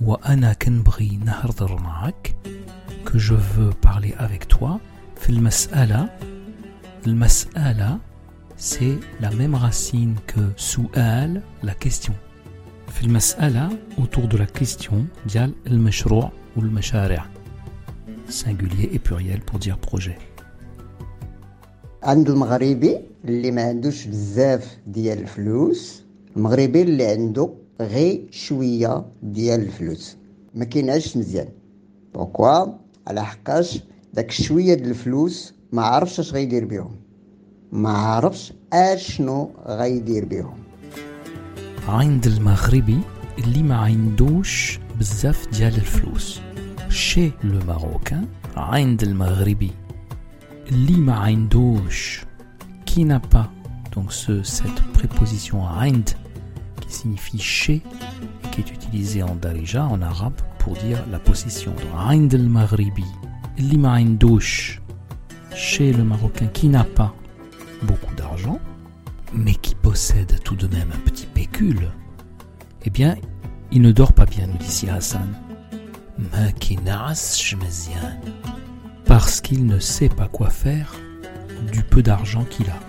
wa ana kanbri nahardar ma'ak, que je veux parler avec toi, fil mas'ala. Le mas'ala, c'est la même racine que su'al, la question. Fil mas'ala, autour de la question, dial al-mashrou' ou al-mashari' singulier et pluriel pour dire projet. عند المغربي اللي ما عندوش بزاف ديال الفلوس المغربي اللي عنده غير شويه ديال الفلوس ما كينعش مزيان بوكوا على حقاش داك شويه ديال الفلوس ما عرفش اش غيدير بيهم ما عرفش اشنو غيدير بيهم عند المغربي اللي ما عندوش بزاف ديال الفلوس chez le marocain عند المغربي اللي ما عندوش qui n'a pas donc ce, cette préposition عند qui signifie chez et qui est utilisé en darija, en arabe, pour dire la possession. El Maghribi, Lima douche chez le Marocain qui n'a pas beaucoup d'argent, mais qui possède tout de même un petit pécule, eh bien, il ne dort pas bien, nous dit si Hassan. Parce qu'il ne sait pas quoi faire du peu d'argent qu'il a.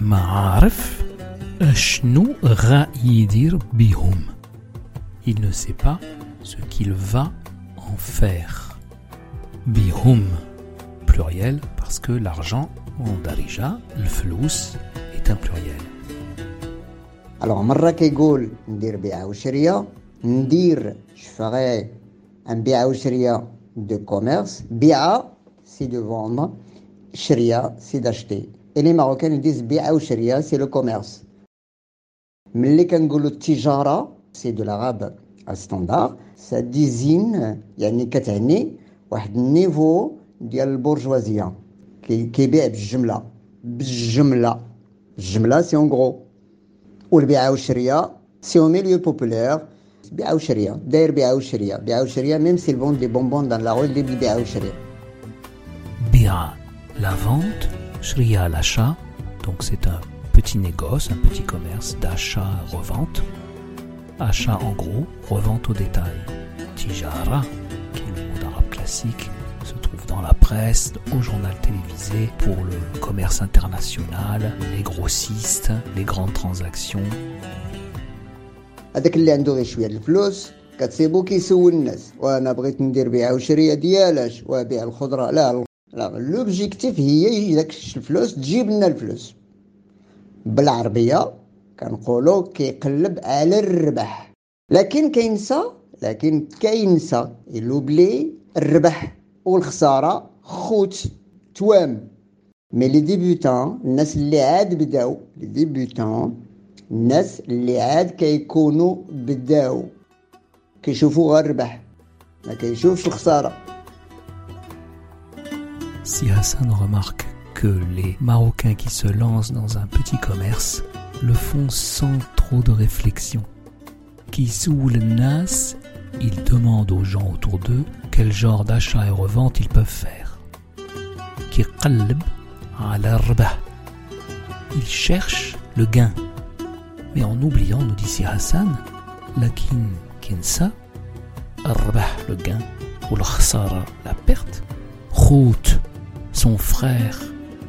Ma'arif, عارف اشنو غا يدير بيهم. Il ne sait pas ce qu'il va en faire. بيهم pluriel parce que l'argent en darija, le flous, est un pluriel. الوغ مره كيقول ندير بيعه وشريه ندير شفغي ان بيعه وشريه دو كوميرس بيعه سي دو فوندر شريه سي داشتي اي لي ماروكان يديز بيعه وشريه سي لو كوميرس ملي Tijara, c'est de l'arabe standard, ça désigne, il y a un niveau de la bourgeoisie qui est c'est en gros. Ou le c'est au milieu populaire. Biaoucheria, d'ailleurs même s'ils vendent des bonbons dans la rue, des Bia, la vente, l'achat, donc c'est un petit négoce, un petit commerce d'achat-revente. Achat en gros, revente au détail. Tijara, qui est le mot d'arabe classique, se trouve dans la presse, au journal télévisé pour le commerce international, les grossistes, les grandes transactions. هذاك اللي عنده غير شويه الفلوس كتسيبو كيسول الناس وانا بغيت ندير بيعه وشريه ديالاش وبيع الخضره لا لا لوبجيكتيف هي داك الفلوس تجيب لنا الفلوس بالعربية كنقولوا كيقلب على الربح. لكن كينسى لكن كينسى. يلوبلي الربح والخسارة خوت توام. مي لي ديبيوتون الناس اللي عاد بداو. لي ديبيوتون الناس اللي عاد كيكونوا بداو. كيشوفوا غير الربح ما كيشوفش الخسارة. Si Hassan remarque que les Marocains qui se lancent dans un petit commerce le font sans trop de réflexion. Qui nas, ils demandent aux gens autour d'eux quel genre d'achat et revente ils peuvent faire. Qui qalb ala. Ils cherchent le gain. Mais en oubliant, nous dit si Hassan, lakin kinsa, rbah le gain, ou la perte, khout son frère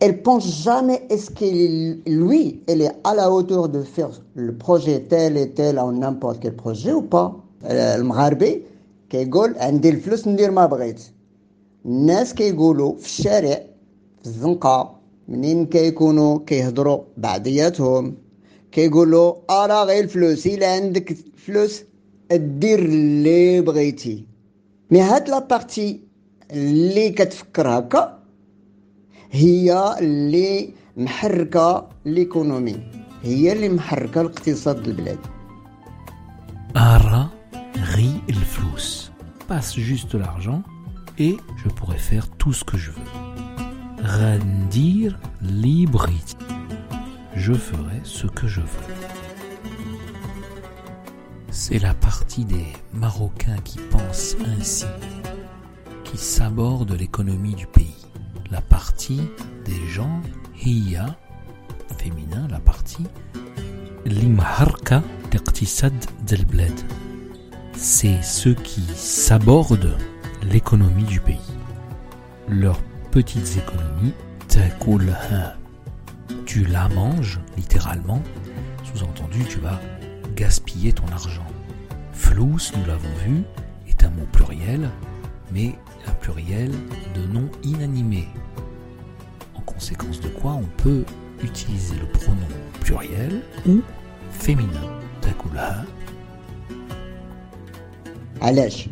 elles pensent jamais est-ce qu'il lui, elle est à la hauteur de faire le projet tel et tel en n'importe quel projet ou pas. المغاربي كيقول عندي الفلوس ندير ما بغيت الناس كيقولوا في الشارع في الزنقة منين كيكونوا كيهضروا بعضياتهم كيقولوا ارا غير الفلوس الا عندك فلوس دير اللي بغيتي مي هاد لا بارتي اللي كتفكر هكا هي اللي محركه ليكونومي هي اللي محركه الاقتصاد البلاد ارا rit le flous. Passe juste l'argent et je pourrais faire tout ce que je veux. Rendir librit. Je ferai ce que je veux. C'est la partie des Marocains qui pensent ainsi, qui sabordent l'économie du pays. La partie des gens hiya, féminin, la partie limharka del del c'est ceux qui sabordent l'économie du pays. Leurs petites économies, tu la manges littéralement, sous-entendu tu vas gaspiller ton argent. Flous, nous l'avons vu, est un mot pluriel, mais un pluriel de nom inanimé. En conséquence de quoi on peut utiliser le pronom pluriel ou féminin. علاش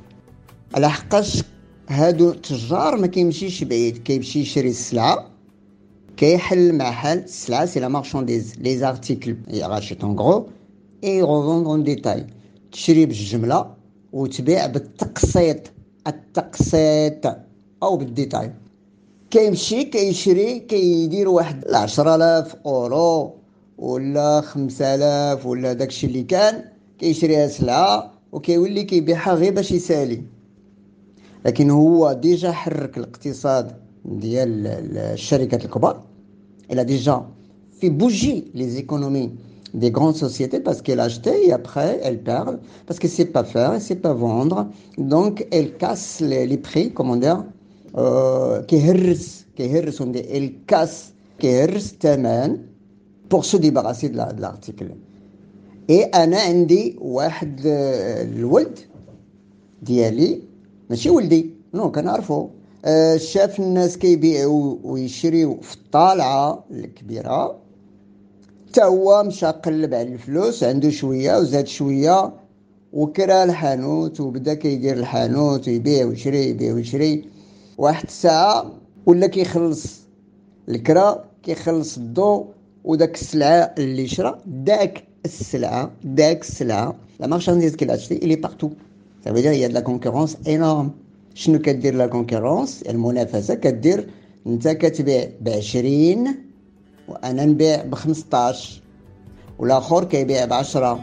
على حقاش هادو التجار ما كيمشيش بعيد كيمشي يشري السلعه كيحل محل السلعه سي لا مارشانديز لي زارتيكل غاشيت اون غرو اي روفوند اون ديتاي تشري بالجمله وتبيع بالتقسيط التقسيط أو بالديتاي كيمشي كيشري كيدير واحد العشرة آلاف أورو ولا خمسة آلاف ولا داكشي اللي كان كيشريها سلعة وكيولي كيبيعها غير باش يسالي. لكن هو ديجا حرك الاقتصاد ديال الشركات الكبار. a déjà fait bouger les économies des grandes sociétés parce qu'elle achète et après elle perd parce que c'est pas faire et c'est pas vendre donc elle casse les, les prix comment dire euh, كيهرس كيهرس elle casse كيهرس الثمن pour se débarrasser de l'article اي انا عندي واحد الولد ديالي ماشي ولدي نو كنعرفو آه، شاف الناس كيبيعوا ويشريو في الطالعه الكبيره حتى هو مشى قلب على الفلوس عنده شوية وزاد شوية وكرا الحانوت وبدا كيدير الحانوت ويبيع ويشري يبيع ويشري. واحد الساعة ولا كيخلص الكرا كيخلص الضو وداك السلعة اللي شرا داك السلعة داك السلعة. لا مارشانديز كي لاشتي إلي بارتو il y a de la concurrence énorme. شنو كدير لا كونكورونس المنافسة كدير انت كتبيع ب 20 وانا نبيع ب 15 والاخر كيبيع ب 10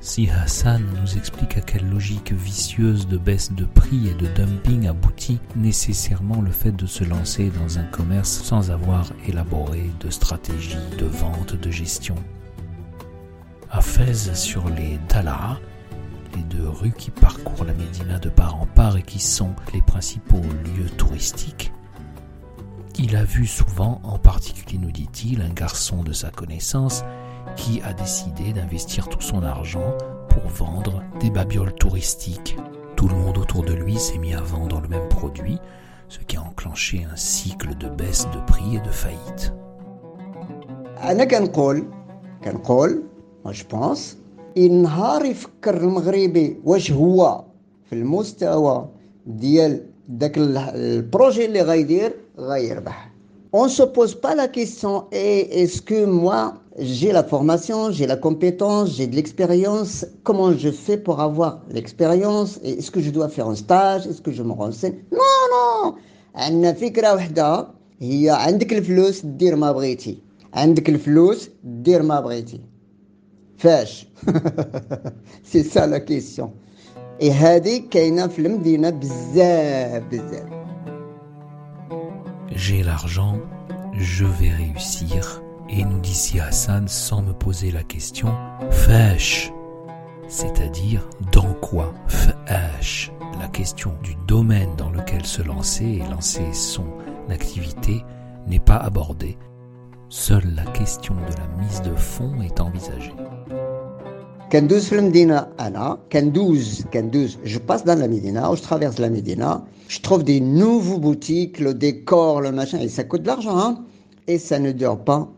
Si Hassan nous explique à quelle logique vicieuse de baisse de prix et de dumping aboutit nécessairement le fait de se lancer dans un commerce sans avoir élaboré de stratégie de vente, de gestion. À Fès, sur les Dalara, les deux rues qui parcourent la Médina de part en part et qui sont les principaux lieux touristiques, il a vu souvent, en particulier nous dit-il, un garçon de sa connaissance qui a décidé d'investir tout son argent pour vendre des babioles touristiques. Tout le monde autour de lui s'est mis à vendre le même produit, ce qui a enclenché un cycle de baisse de prix et de faillite. أنا كنقول كنقول واش بونس النهار يفكر المغربي واش هو في المستوى ديال داك البروجي اللي غيدير غيربح on ne se pose pas la question est-ce que moi j'ai la formation, j'ai la compétence, j'ai de l'expérience, comment je fais pour avoir l'expérience Est-ce que je dois faire un stage Est-ce que je me renseigne Non, non عندنا فكرة وحدة هي عندك الفلوس دير ما بغيتي عندك الفلوس دير ما بغيتي فاش سي سا لا كيسيون اي هذه كاينه في المدينه بزاف بزاف j'ai l'argent, je vais réussir. Et nous dit si Hassan sans me poser la question, Fèche, c'est-à-dire dans quoi Fèche, la question du domaine dans lequel se lancer et lancer son activité n'est pas abordée. Seule la question de la mise de fond est envisagée. كندوز في المدينة أنا كندوز كندوز je passe dans la Médina ou je traverse la Médina je trouve des nouveaux boutiques le décor le machin et ça coûte de l'argent hein et ça ne dure pas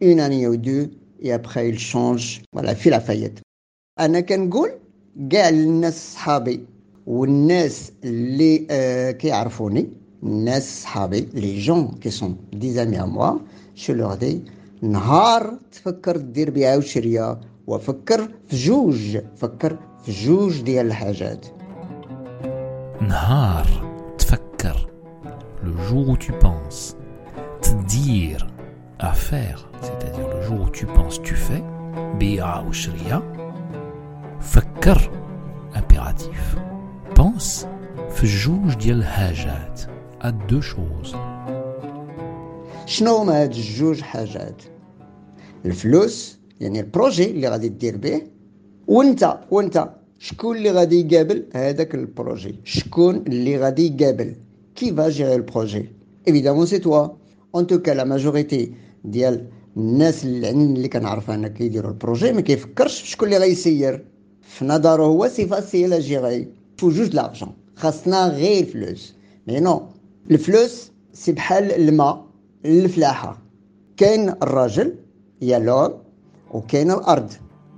une année ou deux et après il change voilà في لافايت أنا كنقول كاع الناس صحابي والناس اللي آه كيعرفوني الناس صحابي لي جون كي سون دي amis à moi je leur dis نهار تفكر دير بيعة وشرية وفكر في جوج فكر في جوج ديال الحاجات Nahar, tfakkar, le jour où tu penses. Tdir, à faire, c'est-à-dire le jour où tu penses, tu fais. Bi'a ou shriya. Fakkar, impératif. Pense, fjouj dial hajat, à deux choses. شنو هما هاد الجوج حاجات الفلوس يعني البروجي اللي غادي دير به وانت وانت شكون اللي غادي يقابل هذاك البروجي شكون اللي غادي يقابل كي va gérer le projet évidemment c'est toi en tout cas la majorité ديال الناس اللي اللي كنعرف انا كيديروا البروجي ما كيفكرش في شكون اللي غيسير في نظره هو سي فاسيل اجيغي فو جوج لارجون خاصنا غير الفلوس مي نو الفلوس سي بحال الماء الفلاحه كاين الراجل يا لوم وكاين الارض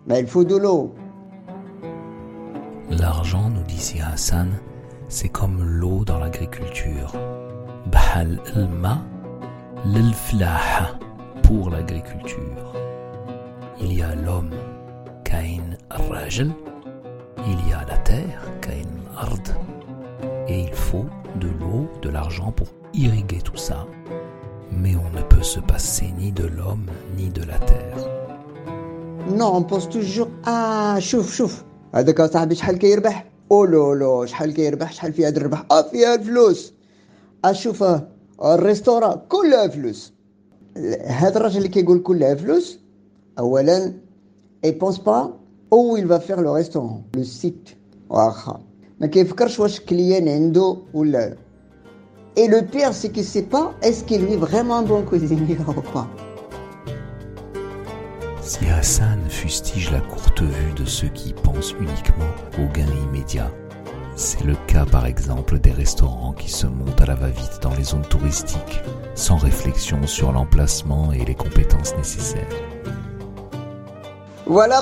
ما الفو l'eau L'argent, nous dit si Hassan, c'est comme l'eau dans l'agriculture. Bahal ilma, l'ilflaha, pour l'agriculture. Il y a l'homme, Kain Rajel, il y a la terre, Kain Ard, et il faut de l'eau, de l'argent pour irriguer tout ça. Mais on ne peut se passer ni de l'homme ni de la terre. نو اون بوز توجور اه شوف شوف هذاك صاحبي شحال كيربح او لو لو شحال كيربح شحال فيها هاد الربح اه فيها الفلوس اشوف الريستورا كلها فلوس هذا الراجل اللي كيقول كلها فلوس اولا اي بونس با او il va faire le restaurant le site واخا ما كيفكرش واش كليان عنده ولا Et le pire, c'est qu'il sait pas est-ce qu'il est vraiment un bon cuisinier ou pas. Si Hassan fustige la courte vue de ceux qui pensent uniquement au gain immédiat, c'est le cas par exemple des restaurants qui se montent à la va-vite dans les zones touristiques, sans réflexion sur l'emplacement et les compétences nécessaires. Voilà,